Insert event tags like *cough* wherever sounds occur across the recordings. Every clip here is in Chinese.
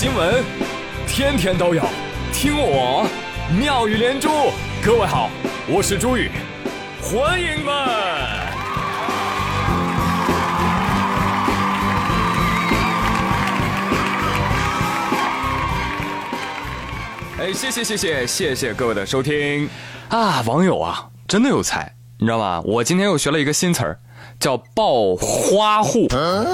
新闻，天天都有，听我妙语连珠。各位好，我是朱宇，欢迎们。哎，谢谢谢谢谢谢各位的收听啊！网友啊，真的有才，你知道吗？我今天又学了一个新词儿。叫暴花户，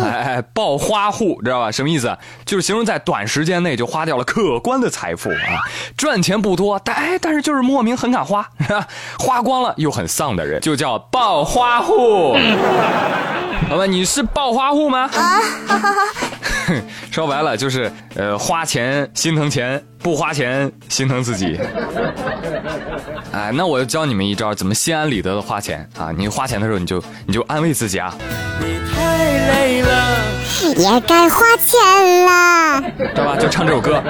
哎，暴花户知道吧？什么意思？就是形容在短时间内就花掉了可观的财富啊，赚钱不多，但哎，但是就是莫名很敢花，*laughs* 花光了又很丧的人，就叫暴花户。*laughs* 好吧，你是暴花户吗？啊，哈哈哈。*laughs* 说白了就是，呃，花钱心疼钱，不花钱心疼自己。*laughs* 哎，那我就教你们一招，怎么心安理得的花钱啊？你花钱的时候，你就你就安慰自己啊。累了。也该花钱了，知道吧？就唱这首歌，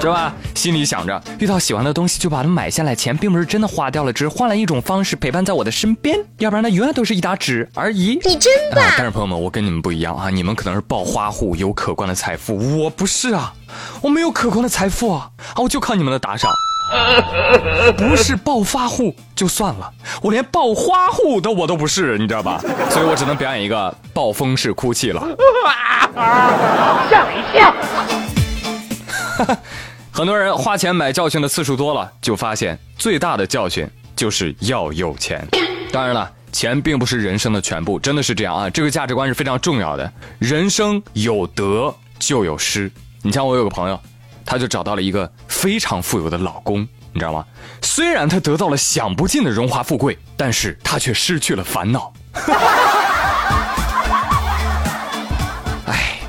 知道吧？心里想着，遇到喜欢的东西就把它买下来，钱并不是真的花掉了，只是换了一种方式陪伴在我的身边，要不然它永远都是一沓纸而已。你真棒！但是朋友们，我跟你们不一样啊，你们可能是暴花户，有可观的财富，我不是啊，我没有可观的财富啊，啊，我就靠你们的打赏。*laughs* 不是暴发户就算了，我连暴花户都我都不是，你知道吧？*laughs* 所以我只能表演一个暴风式哭泣了。*laughs* 吓我一跳！很多人花钱买教训的次数多了，就发现最大的教训就是要有钱。当然了，钱并不是人生的全部，真的是这样啊！这个价值观是非常重要的。人生有得就有失。你像我有个朋友。他就找到了一个非常富有的老公，你知道吗？虽然他得到了享不尽的荣华富贵，但是他却失去了烦恼。*laughs* 哎，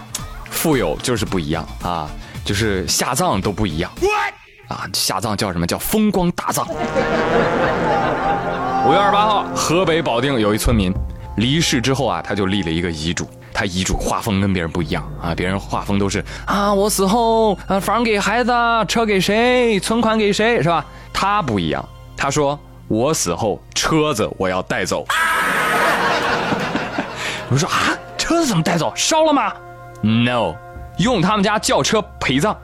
富有就是不一样啊，就是下葬都不一样。啊，下葬叫什么叫风光大葬？五月二十八号，河北保定有一村民离世之后啊，他就立了一个遗嘱。他遗嘱画风跟别人不一样啊，别人画风都是啊，我死后啊，房给孩子，车给谁，存款给谁，是吧？他不一样，他说我死后车子我要带走。我说啊，车子怎么带走？烧了吗？No，用他们家轿车陪葬。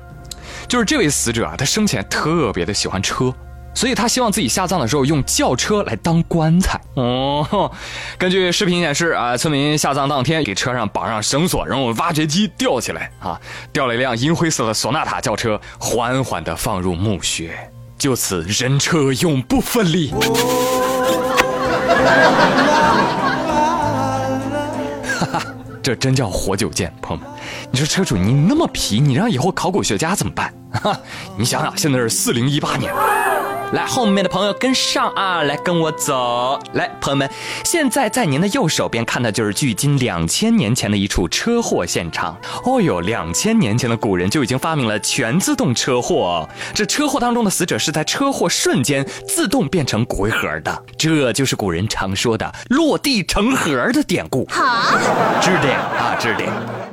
就是这位死者啊，他生前特别的喜欢车。所以他希望自己下葬的时候用轿车来当棺材哦。根据视频显示啊，村民下葬当天给车上绑上绳索，然后挖掘机吊起来啊，吊了一辆银灰色的索纳塔轿车，缓缓地放入墓穴，就此人车永不分离。哈哈，这真叫活久见，朋友们。你说车主你那么皮，你让以后考古学家怎么办？哈，你想想，现在是四零一八年。来，后面的朋友跟上啊！来，跟我走。来，朋友们，现在在您的右手边看的就是距今两千年前的一处车祸现场。哦哟，两千年前的古人就已经发明了全自动车祸。这车祸当中的死者是在车祸瞬间自动变成骨灰盒的，这就是古人常说的“落地成盒”的典故。好，知点啊，知点。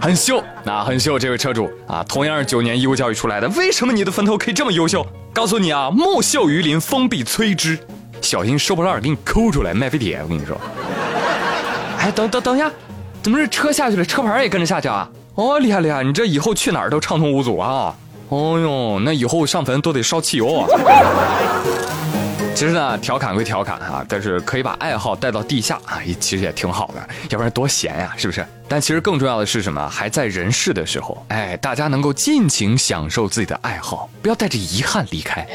很秀，那很秀，这位车主啊，同样是九年义务教育出来的，为什么你的坟头可以这么优秀？告诉你啊，木秀于林，风必摧之，小心收破烂给你抠出来卖废铁。我跟你说，哎，等等等一下，怎么这车下去了，车牌也跟着下去啊？哦，厉害厉害，你这以后去哪儿都畅通无阻啊！哦呦，那以后上坟都得烧汽油啊。其实呢，调侃归调侃啊，但是可以把爱好带到地下啊，其实也挺好的，要不然多闲呀，是不是？但其实更重要的是什么？还在人世的时候，哎，大家能够尽情享受自己的爱好，不要带着遗憾离开。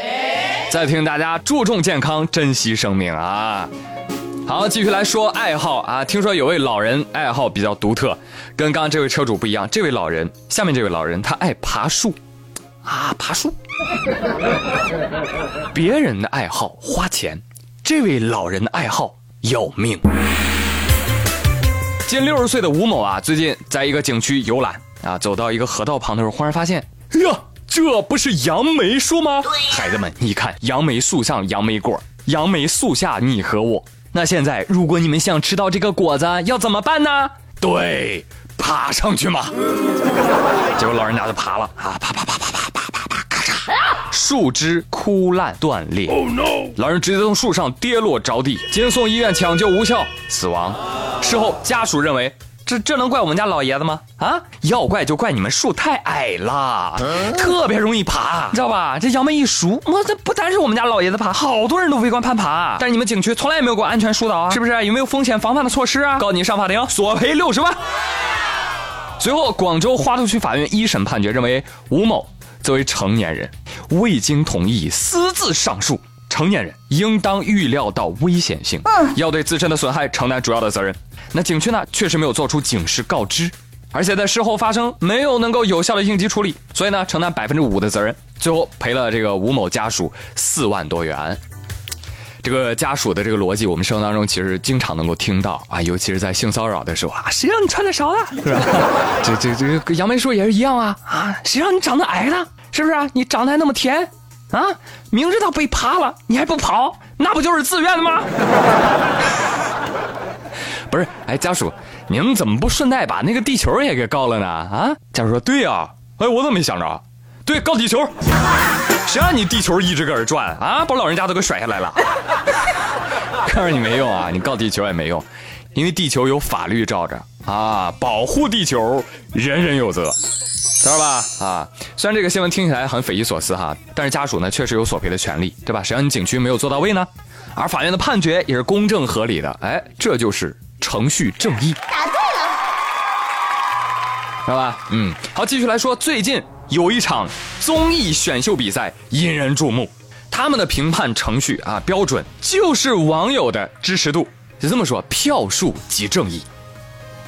再听大家注重健康，珍惜生命啊！好，继续来说爱好啊。听说有位老人爱好比较独特，跟刚刚这位车主不一样。这位老人，下面这位老人，他爱爬树。啊，爬树！*laughs* 别人的爱好花钱，这位老人的爱好要命。近六十岁的吴某啊，最近在一个景区游览啊，走到一个河道旁的时候，忽然发现，哎呀，这不是杨梅树吗？孩子们，你看，杨梅树上杨梅果，杨梅树下你和我。那现在，如果你们想吃到这个果子，要怎么办呢？对，爬上去嘛。*laughs* 结果老人家就爬了啊，爬爬爬爬爬。树枝枯烂断裂，老人直接从树上跌落着地，经送医院抢救无效死亡。事后家属认为这这能怪我们家老爷子吗？啊，要怪就怪你们树太矮了，特别容易爬，你知道吧？这杨梅一熟，我这不单是我们家老爷子爬，好多人都围观攀爬。但是你们景区从来也没有过安全疏导啊，是不是？有没有风险防范的措施啊？告你上法庭索赔六十万。随后，广州花都区法院一审判决认为，吴某作为成年人，未经同意私自上树。成年人应当预料到危险性，要对自身的损害承担主要的责任。那景区呢，确实没有做出警示告知，而且在事后发生没有能够有效的应急处理，所以呢，承担百分之五的责任，最后赔了这个吴某家属四万多元。这个家属的这个逻辑，我们生活当中其实经常能够听到啊，尤其是在性骚扰的时候啊，谁让你穿的少的，是吧？*laughs* 这这这个杨梅树也是一样啊啊，谁让你长得矮呢，是不是啊？你长得还那么甜。啊！明知道被扒了，你还不跑，那不就是自愿的吗？*laughs* 不是，哎，家属，你们怎么不顺带把那个地球也给告了呢？啊！家属说：“对呀，哎，我怎么没想着？对，告地球，谁让你地球一直搁这转啊？把老人家都给甩下来了。*laughs* 告诉你没用啊，你告地球也没用，因为地球有法律罩着啊，保护地球，人人有责。”知道吧？啊，虽然这个新闻听起来很匪夷所思哈，但是家属呢确实有索赔的权利，对吧？谁让你景区没有做到位呢？而法院的判决也是公正合理的，哎，这就是程序正义。答对了，知道吧？嗯，好，继续来说，最近有一场综艺选秀比赛引人注目，他们的评判程序啊标准就是网友的支持度，就这么说，票数即正义。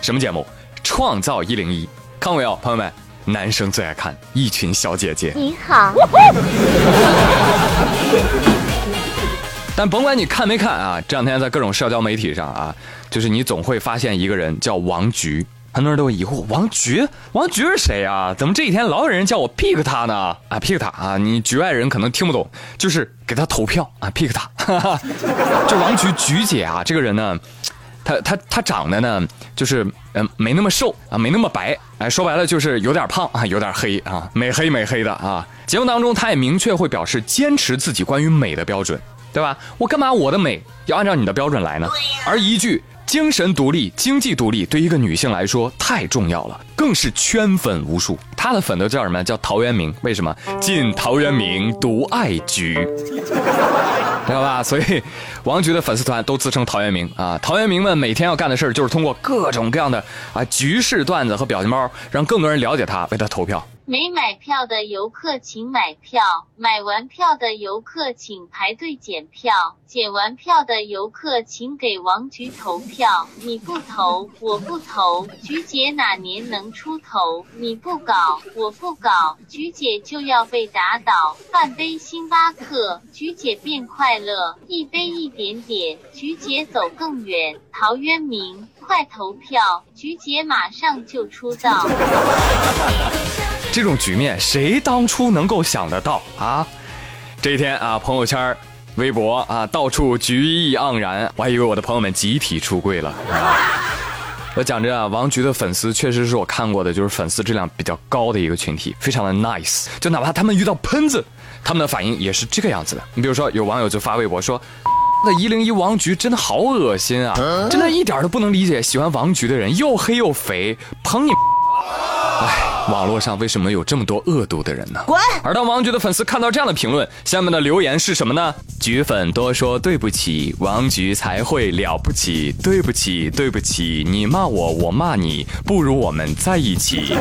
什么节目？创造一零一，看过没有，朋友们？男生最爱看一群小姐姐。你好。但甭管你看没看啊，这两天在各种社交媒体上啊，就是你总会发现一个人叫王菊，很多人都会疑惑王菊，王菊是谁啊？怎么这几天老有人叫我 pick 他呢？啊，pick 他啊，你局外人可能听不懂，就是给他投票啊，pick 他。*laughs* 这王菊菊姐啊，这个人呢。她她她长得呢，就是嗯没那么瘦啊，没那么白，哎，说白了就是有点胖啊，有点黑啊，美黑美黑的啊。节目当中，他也明确会表示坚持自己关于美的标准，对吧？我干嘛我的美要按照你的标准来呢？而一句精神独立、经济独立，对一个女性来说太重要了，更是圈粉无数。她的粉都叫什么？叫陶渊明。为什么？敬陶渊明，独爱菊。*laughs* 知道吧？所以，王菊的粉丝团都自称陶渊明啊。陶渊明们每天要干的事儿就是通过各种各样的啊局势段子和表情包，让更多人了解他，为他投票。没买票的游客请买票，买完票的游客请排队检票，检完票的游客请给王菊投票。你不投，我不投，菊姐哪年能出头？你不搞，我不搞，菊姐就要被打倒。半杯星巴克，菊姐变快乐；一杯一点点，菊姐走更远。陶渊明，快投票，菊姐马上就出道。这种局面谁当初能够想得到啊？这一天啊，朋友圈、微博啊，到处局意盎然，我还以为我的朋友们集体出柜了。*laughs* 我讲着啊，王菊的粉丝确实是我看过的，就是粉丝质量比较高的一个群体，非常的 nice。就哪怕他们遇到喷子，他们的反应也是这个样子的。你比如说，有网友就发微博说：“ *laughs* 那一零一王菊真的好恶心啊，真的一点都不能理解喜欢王菊的人又黑又肥，捧你。”哎。网络上为什么有这么多恶毒的人呢？滚！而当王菊的粉丝看到这样的评论，下面的留言是什么呢？菊粉多说对不起，王菊才会了不起。对不起，对不起，你骂我，我骂你，不如我们在一起。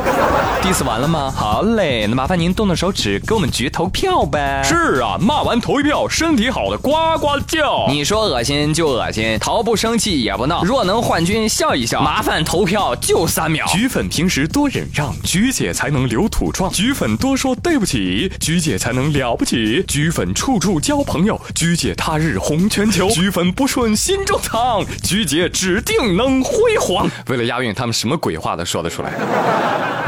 diss 完了吗？好嘞，那麻烦您动动手指给我们菊投票呗。是啊，骂完投一票，身体好的呱呱叫。你说恶心就恶心，逃不生气也不闹。若能换君笑一笑，麻烦投票就三秒。菊粉平时多忍让，菊。姐才能留土创，菊粉多说对不起，菊姐才能了不起，菊粉处处交朋友，菊姐他日红全球，菊粉不顺心中藏，菊姐指定能辉煌。为了押韵，他们什么鬼话都说得出来。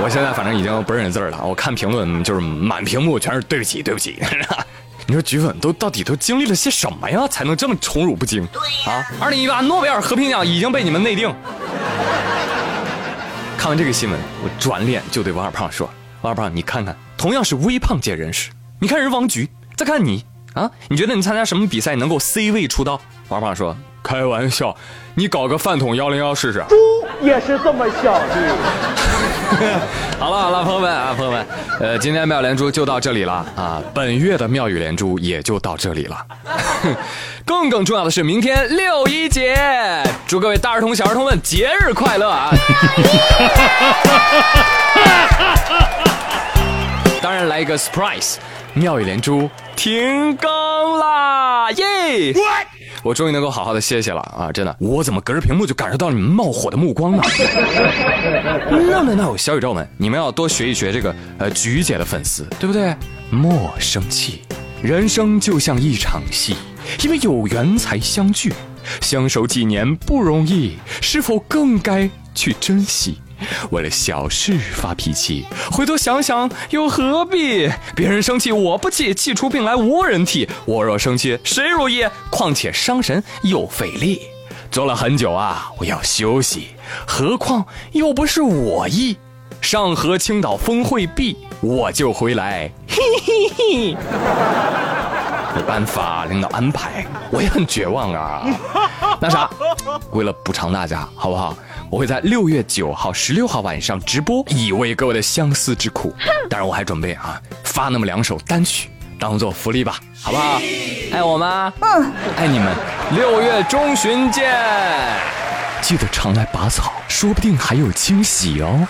我现在反正已经不认识字了，我看评论就是满屏幕全是对不起，对不起。*laughs* 你说菊粉都到底都经历了些什么呀，才能这么宠辱不惊？啊！二零一八诺贝尔和平奖已经被你们内定。看完这个新闻，我转脸就对王二胖说：“王二胖，你看看，同样是微胖界人士，你看人王菊，再看你啊，你觉得你参加什么比赛能够 C 位出道？”王二胖说：“开玩笑，你搞个饭桶幺零幺试试。猪也是这么想的。*laughs* 好了好了，朋友们啊，朋友们，呃，今天妙语连珠就到这里了啊，本月的妙语连珠也就到这里了。*laughs* 更更重要的是，明天六一节，祝各位大儿童、小儿童们节日快乐啊！*laughs* 当然来一个 surprise，妙语连珠停更啦，耶！我终于能够好好的歇歇了啊！真的，我怎么隔着屏幕就感受到你们冒火的目光呢？No No No，小宇宙们，你们要多学一学这个呃菊姐的粉丝，对不对？莫生气，人生就像一场戏，因为有缘才相聚，相守几年不容易，是否更该去珍惜？为了小事发脾气，回头想想又何必？别人生气我不气，气出病来无人替。我若生气谁如意？况且伤神又费力，做了很久啊，我要休息。何况又不是我意，上合青岛峰会毕，我就回来。嘿嘿嘿。没办法，领导安排，我也很绝望啊。那啥，为了补偿大家，好不好？我会在六月九号、十六号晚上直播，以慰各位的相思之苦。当然，我还准备啊发那么两首单曲，当做福利吧，好不好？爱我吗？嗯，爱你们。六月中旬见，记得常来拔草，说不定还有惊喜哦。